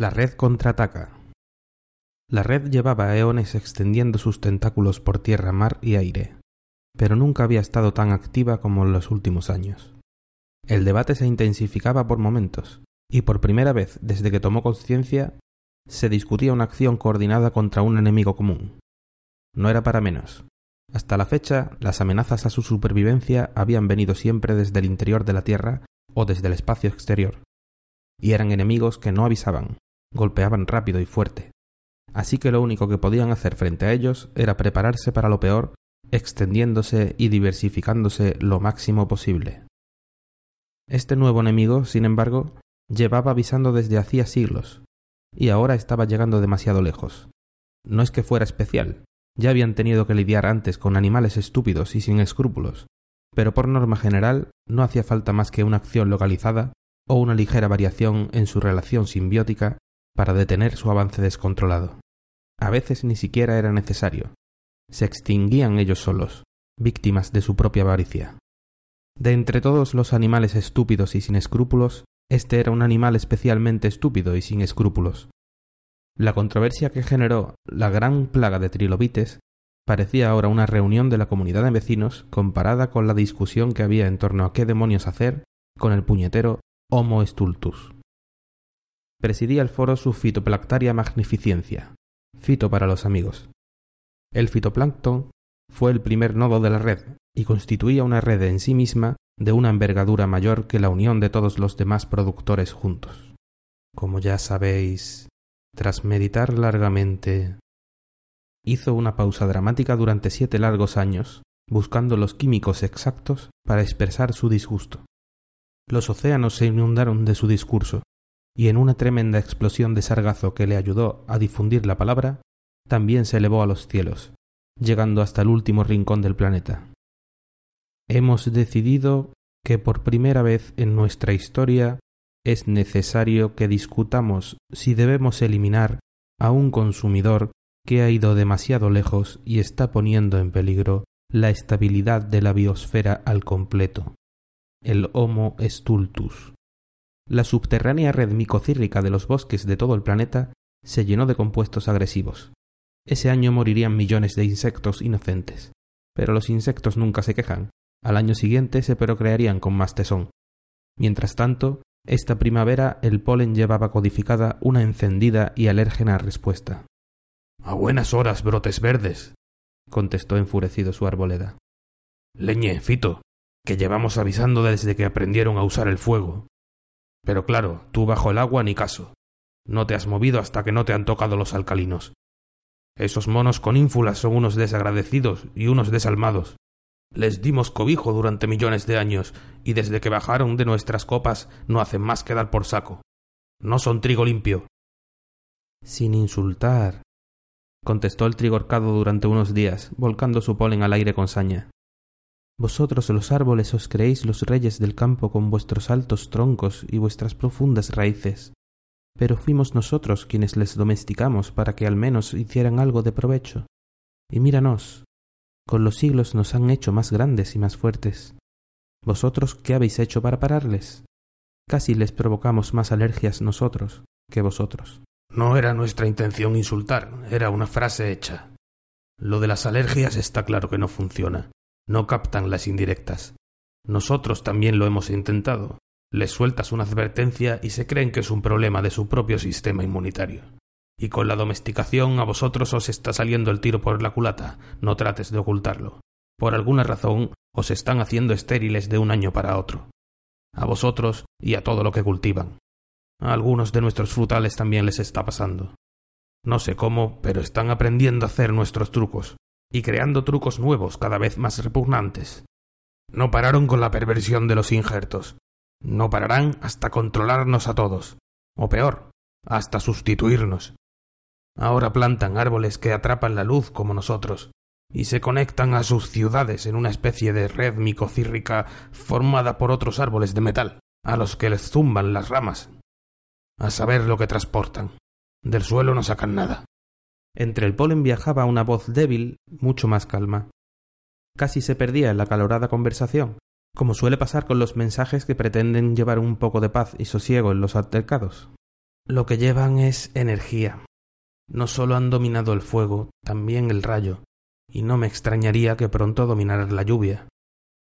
La red contraataca. La red llevaba eones extendiendo sus tentáculos por tierra, mar y aire, pero nunca había estado tan activa como en los últimos años. El debate se intensificaba por momentos, y por primera vez desde que tomó conciencia se discutía una acción coordinada contra un enemigo común. No era para menos. Hasta la fecha, las amenazas a su supervivencia habían venido siempre desde el interior de la Tierra o desde el espacio exterior, y eran enemigos que no avisaban, golpeaban rápido y fuerte. Así que lo único que podían hacer frente a ellos era prepararse para lo peor, extendiéndose y diversificándose lo máximo posible. Este nuevo enemigo, sin embargo, llevaba avisando desde hacía siglos, y ahora estaba llegando demasiado lejos. No es que fuera especial, ya habían tenido que lidiar antes con animales estúpidos y sin escrúpulos, pero por norma general no hacía falta más que una acción localizada o una ligera variación en su relación simbiótica para detener su avance descontrolado. A veces ni siquiera era necesario. Se extinguían ellos solos, víctimas de su propia avaricia. De entre todos los animales estúpidos y sin escrúpulos, este era un animal especialmente estúpido y sin escrúpulos. La controversia que generó la gran plaga de trilobites parecía ahora una reunión de la comunidad de vecinos comparada con la discusión que había en torno a qué demonios hacer con el puñetero Homo stultus presidía el foro su fitoplactaria magnificencia, fito para los amigos. El fitoplancton fue el primer nodo de la red y constituía una red en sí misma de una envergadura mayor que la unión de todos los demás productores juntos. Como ya sabéis, tras meditar largamente, hizo una pausa dramática durante siete largos años, buscando los químicos exactos para expresar su disgusto. Los océanos se inundaron de su discurso, y en una tremenda explosión de sargazo que le ayudó a difundir la palabra, también se elevó a los cielos, llegando hasta el último rincón del planeta. Hemos decidido que por primera vez en nuestra historia es necesario que discutamos si debemos eliminar a un consumidor que ha ido demasiado lejos y está poniendo en peligro la estabilidad de la biosfera al completo, el Homo stultus. La subterránea red micocírrica de los bosques de todo el planeta se llenó de compuestos agresivos. Ese año morirían millones de insectos inocentes. Pero los insectos nunca se quejan. Al año siguiente se procrearían con más tesón. Mientras tanto, esta primavera el polen llevaba codificada una encendida y alérgena respuesta. A buenas horas, brotes verdes, contestó enfurecido su arboleda. Leñe, Fito, que llevamos avisando desde que aprendieron a usar el fuego. Pero claro, tú bajo el agua ni caso. No te has movido hasta que no te han tocado los alcalinos. Esos monos con ínfulas son unos desagradecidos y unos desalmados. Les dimos cobijo durante millones de años y desde que bajaron de nuestras copas no hacen más que dar por saco. No son trigo limpio. Sin insultar, contestó el trigo horcado durante unos días, volcando su polen al aire con saña. Vosotros los árboles os creéis los reyes del campo con vuestros altos troncos y vuestras profundas raíces, pero fuimos nosotros quienes les domesticamos para que al menos hicieran algo de provecho. Y míranos, con los siglos nos han hecho más grandes y más fuertes. ¿Vosotros qué habéis hecho para pararles? Casi les provocamos más alergias nosotros que vosotros. No era nuestra intención insultar, era una frase hecha. Lo de las alergias está claro que no funciona no captan las indirectas. Nosotros también lo hemos intentado. Les sueltas una advertencia y se creen que es un problema de su propio sistema inmunitario. Y con la domesticación a vosotros os está saliendo el tiro por la culata, no trates de ocultarlo. Por alguna razón os están haciendo estériles de un año para otro. A vosotros y a todo lo que cultivan. A algunos de nuestros frutales también les está pasando. No sé cómo, pero están aprendiendo a hacer nuestros trucos, y creando trucos nuevos cada vez más repugnantes. No pararon con la perversión de los injertos. No pararán hasta controlarnos a todos. O peor, hasta sustituirnos. Ahora plantan árboles que atrapan la luz como nosotros, y se conectan a sus ciudades en una especie de red micocírrica formada por otros árboles de metal, a los que les zumban las ramas. A saber lo que transportan. Del suelo no sacan nada. Entre el polen viajaba una voz débil, mucho más calma. Casi se perdía en la calorada conversación, como suele pasar con los mensajes que pretenden llevar un poco de paz y sosiego en los altercados. Lo que llevan es energía. No solo han dominado el fuego, también el rayo, y no me extrañaría que pronto dominaran la lluvia.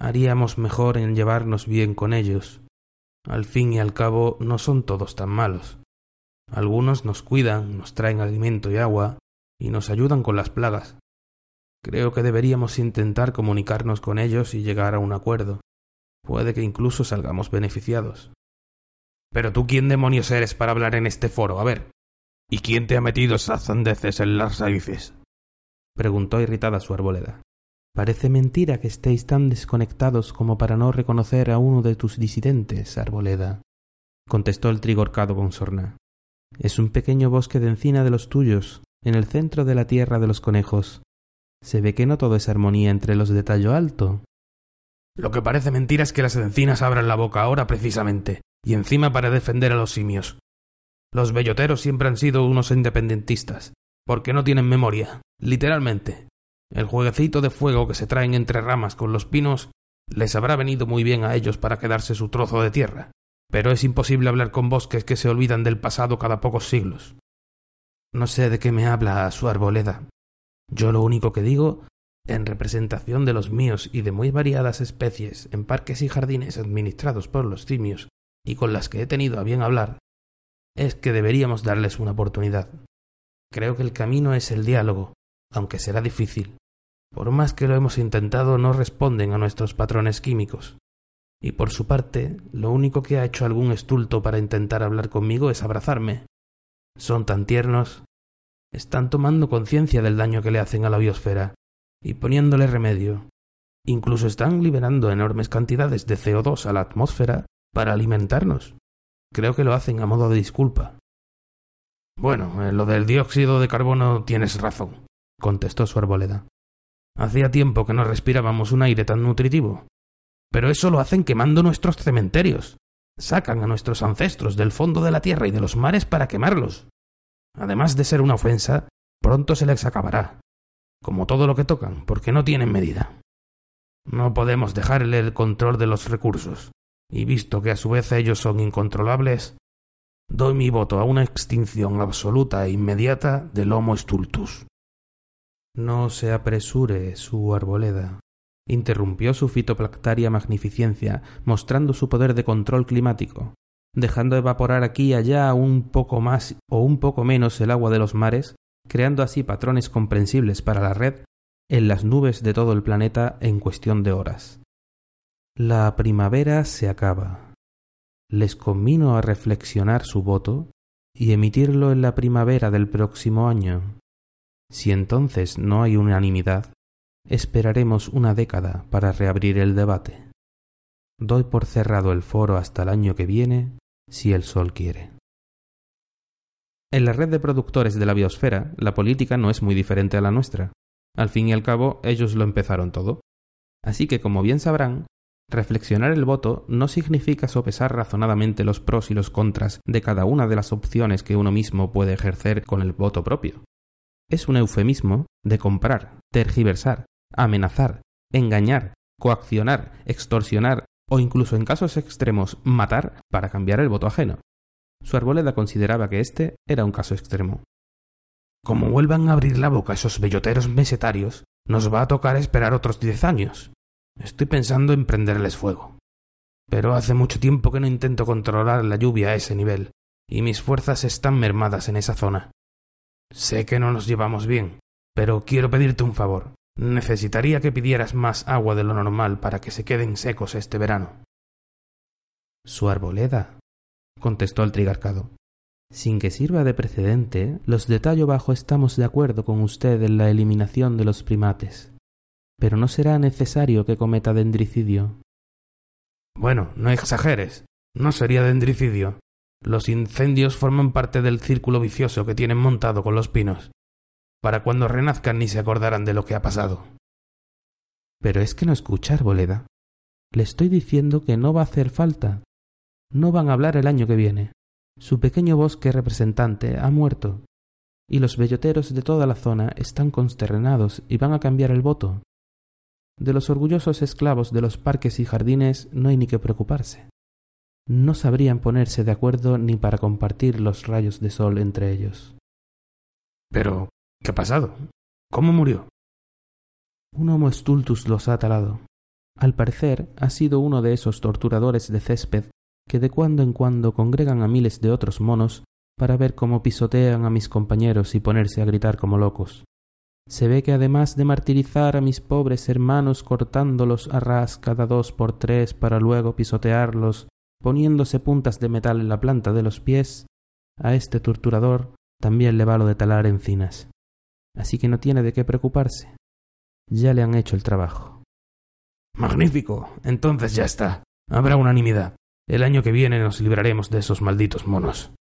Haríamos mejor en llevarnos bien con ellos. Al fin y al cabo no son todos tan malos. Algunos nos cuidan, nos traen alimento y agua, y nos ayudan con las plagas. Creo que deberíamos intentar comunicarnos con ellos y llegar a un acuerdo. Puede que incluso salgamos beneficiados. Pero tú quién demonios eres para hablar en este foro, a ver. ¿Y quién te ha metido esas sandeces en las raíces? preguntó irritada su arboleda. Parece mentira que estéis tan desconectados como para no reconocer a uno de tus disidentes, arboleda, contestó el trigorcado con sorna. Es un pequeño bosque de encina de los tuyos, en el centro de la tierra de los conejos. Se ve que no todo es armonía entre los de tallo alto. Lo que parece mentira es que las encinas abran la boca ahora precisamente, y encima para defender a los simios. Los belloteros siempre han sido unos independentistas, porque no tienen memoria, literalmente. El jueguecito de fuego que se traen entre ramas con los pinos les habrá venido muy bien a ellos para quedarse su trozo de tierra, pero es imposible hablar con bosques que se olvidan del pasado cada pocos siglos. No sé de qué me habla su arboleda. Yo lo único que digo, en representación de los míos y de muy variadas especies en parques y jardines administrados por los simios y con las que he tenido a bien hablar, es que deberíamos darles una oportunidad. Creo que el camino es el diálogo, aunque será difícil. Por más que lo hemos intentado, no responden a nuestros patrones químicos. Y por su parte, lo único que ha hecho algún estulto para intentar hablar conmigo es abrazarme. Son tan tiernos. Están tomando conciencia del daño que le hacen a la biosfera y poniéndole remedio. Incluso están liberando enormes cantidades de CO2 a la atmósfera para alimentarnos. Creo que lo hacen a modo de disculpa. Bueno, en lo del dióxido de carbono tienes razón, contestó su arboleda. Hacía tiempo que no respirábamos un aire tan nutritivo. Pero eso lo hacen quemando nuestros cementerios. Sacan a nuestros ancestros del fondo de la tierra y de los mares para quemarlos. Además de ser una ofensa, pronto se les acabará. Como todo lo que tocan, porque no tienen medida. No podemos dejarle el control de los recursos y visto que a su vez ellos son incontrolables, doy mi voto a una extinción absoluta e inmediata del Homo stultus. No se apresure, su arboleda, interrumpió su fitoplactaria magnificencia, mostrando su poder de control climático, dejando evaporar aquí y allá un poco más o un poco menos el agua de los mares, creando así patrones comprensibles para la red en las nubes de todo el planeta en cuestión de horas. La primavera se acaba. Les convino a reflexionar su voto y emitirlo en la primavera del próximo año. Si entonces no hay unanimidad, esperaremos una década para reabrir el debate. Doy por cerrado el foro hasta el año que viene, si el sol quiere. En la red de productores de la biosfera, la política no es muy diferente a la nuestra. Al fin y al cabo, ellos lo empezaron todo. Así que, como bien sabrán, Reflexionar el voto no significa sopesar razonadamente los pros y los contras de cada una de las opciones que uno mismo puede ejercer con el voto propio. Es un eufemismo de comprar, tergiversar, amenazar, engañar, coaccionar, extorsionar o incluso en casos extremos matar para cambiar el voto ajeno. Su arboleda consideraba que este era un caso extremo. Como vuelvan a abrir la boca esos belloteros mesetarios, nos va a tocar esperar otros diez años, Estoy pensando en prenderles fuego. Pero hace mucho tiempo que no intento controlar la lluvia a ese nivel, y mis fuerzas están mermadas en esa zona. Sé que no nos llevamos bien, pero quiero pedirte un favor. Necesitaría que pidieras más agua de lo normal para que se queden secos este verano. Su arboleda, contestó el trigarcado. Sin que sirva de precedente, los de tallo bajo estamos de acuerdo con usted en la eliminación de los primates pero no será necesario que cometa dendricidio. Bueno, no exageres. No sería dendricidio. Los incendios forman parte del círculo vicioso que tienen montado con los pinos. Para cuando renazcan ni se acordarán de lo que ha pasado. Pero es que no escucha, Arboleda. Le estoy diciendo que no va a hacer falta. No van a hablar el año que viene. Su pequeño bosque representante ha muerto. Y los belloteros de toda la zona están consternados y van a cambiar el voto. De los orgullosos esclavos de los parques y jardines no hay ni que preocuparse. no sabrían ponerse de acuerdo ni para compartir los rayos de sol entre ellos. Pero, ¿qué ha pasado? ¿Cómo murió? Un Homo stultus los ha talado. Al parecer, ha sido uno de esos torturadores de césped que de cuando en cuando congregan a miles de otros monos para ver cómo pisotean a mis compañeros y ponerse a gritar como locos. Se ve que además de martirizar a mis pobres hermanos cortándolos a ras cada dos por tres para luego pisotearlos, poniéndose puntas de metal en la planta de los pies, a este torturador también le va lo de talar encinas. Así que no tiene de qué preocuparse. Ya le han hecho el trabajo. Magnífico. Entonces ya está. Habrá unanimidad. El año que viene nos libraremos de esos malditos monos.